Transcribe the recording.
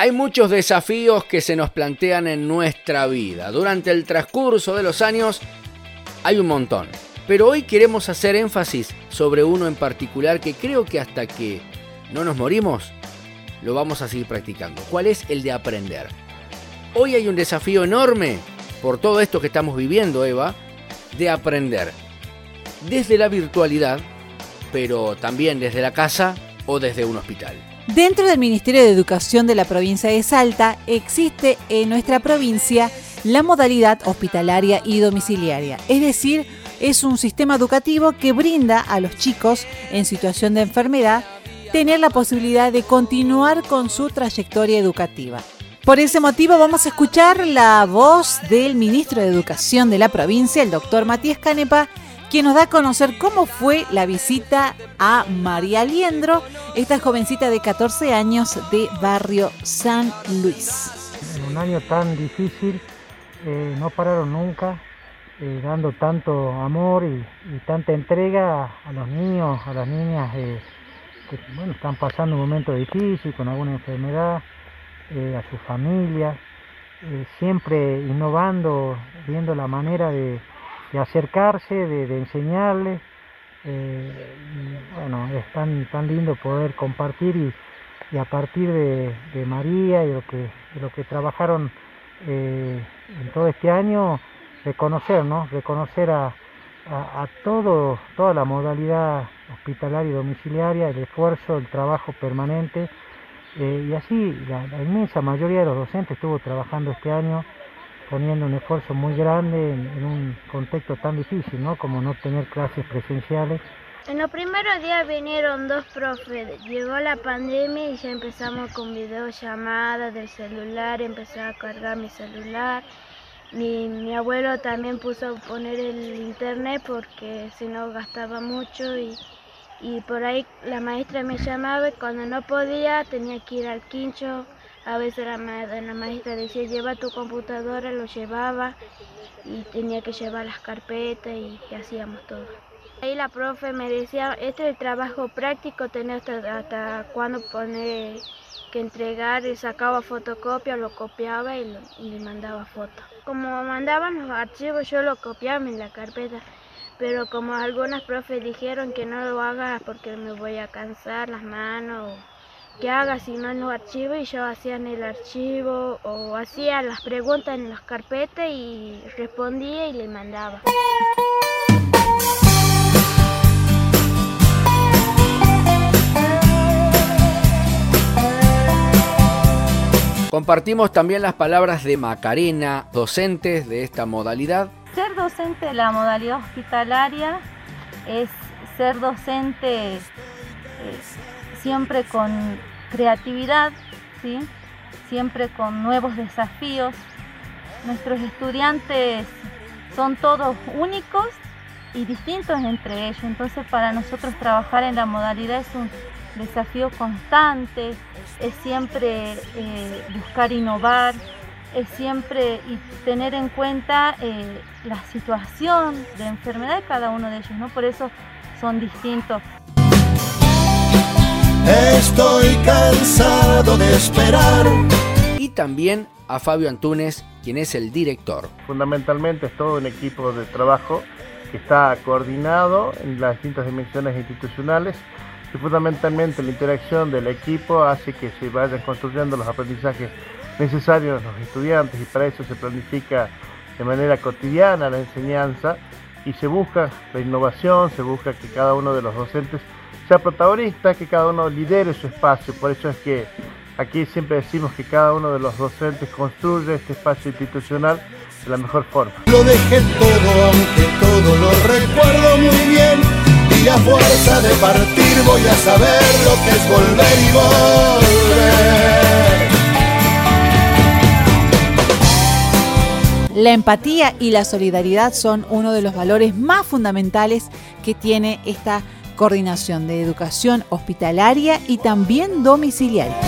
Hay muchos desafíos que se nos plantean en nuestra vida. Durante el transcurso de los años hay un montón. Pero hoy queremos hacer énfasis sobre uno en particular que creo que hasta que no nos morimos lo vamos a seguir practicando. ¿Cuál es el de aprender? Hoy hay un desafío enorme por todo esto que estamos viviendo, Eva, de aprender. Desde la virtualidad, pero también desde la casa o desde un hospital. Dentro del Ministerio de Educación de la provincia de Salta existe en nuestra provincia la modalidad hospitalaria y domiciliaria, es decir, es un sistema educativo que brinda a los chicos en situación de enfermedad tener la posibilidad de continuar con su trayectoria educativa. Por ese motivo vamos a escuchar la voz del ministro de Educación de la provincia, el doctor Matías Canepa, quien nos da a conocer cómo fue la visita a María Liendro, esta jovencita de 14 años de barrio San Luis. En un año tan difícil, eh, no pararon nunca, eh, dando tanto amor y, tanta entrega a los niños, a las niñas eh, que bueno, están pasando un momento difícil con alguna enfermedad, a sus familias, siempre innovando, viendo la manera de de acercarse, de, enseñarles. Eh, bueno, es tan, tan lindo poder compartir y, a partir de, María y de lo que, lo que trabajaron eh, en todo este año, reconocer, ¿no? reconocer a, a, todo, toda la modalidad hospitalaria y domiciliaria, el esfuerzo, el trabajo permanente. Eh, y así la, inmensa mayoría de los docentes estuvo trabajando este año poniendo un esfuerzo muy grande en, un contexto tan difícil, ¿no? Como no tener clases presenciales. En los primeros días vinieron dos profes, llegó la pandemia y ya empezamos con videollamadas del celular, empecé a cargar mi celular. Mi, mi abuelo también puso a poner el internet porque si no gastaba mucho y, y por ahí la maestra me llamaba y cuando no podía tenía que ir al quincho a veces la, maestra decía, lleva tu computadora, lo llevaba y tenía que llevar las carpetas y, hacíamos todo. Ahí la profe me decía, este es el trabajo práctico, tenés hasta, hasta cuando pone que entregar y sacaba fotocopia, lo copiaba y, le mandaba fotos. Como mandaban los archivos, yo lo copiaba en la carpeta, pero como algunas profes dijeron que no lo haga porque me voy a cansar las manos que haga si no en los archivos y yo hacía en el archivo o hacía las preguntas en las carpetas y respondía y le mandaba. Compartimos también las palabras de Macarena, docentes de esta modalidad. Ser docente de la modalidad hospitalaria es ser docente siempre con creatividad, ¿sí? siempre con nuevos desafíos. Nuestros estudiantes son todos únicos y distintos entre ellos, entonces para nosotros trabajar en la modalidad es un desafío constante, es siempre eh, buscar innovar, es siempre tener en cuenta eh, la situación de enfermedad de cada uno de ellos, ¿no? Por eso son distintos. Estoy cansado de esperar. Y también a Fabio Antunes, quien es el director. Fundamentalmente es todo un equipo de trabajo que está coordinado en las distintas dimensiones institucionales y fundamentalmente la interacción del equipo hace que se vayan construyendo los aprendizajes necesarios a los estudiantes y para eso se planifica de manera cotidiana la enseñanza y se busca la innovación, se busca que cada uno de los docentes sea protagonista, que cada uno lidere su espacio. Por eso es que aquí siempre decimos que cada uno de los docentes construye este espacio institucional de la mejor forma. Lo dejé todo, aunque todo lo recuerdo muy bien. Y a fuerza de partir voy a saber lo que es volver y volver. La empatía y la solidaridad son uno de los valores más fundamentales que tiene esta coordinación de educación hospitalaria y también domiciliaria.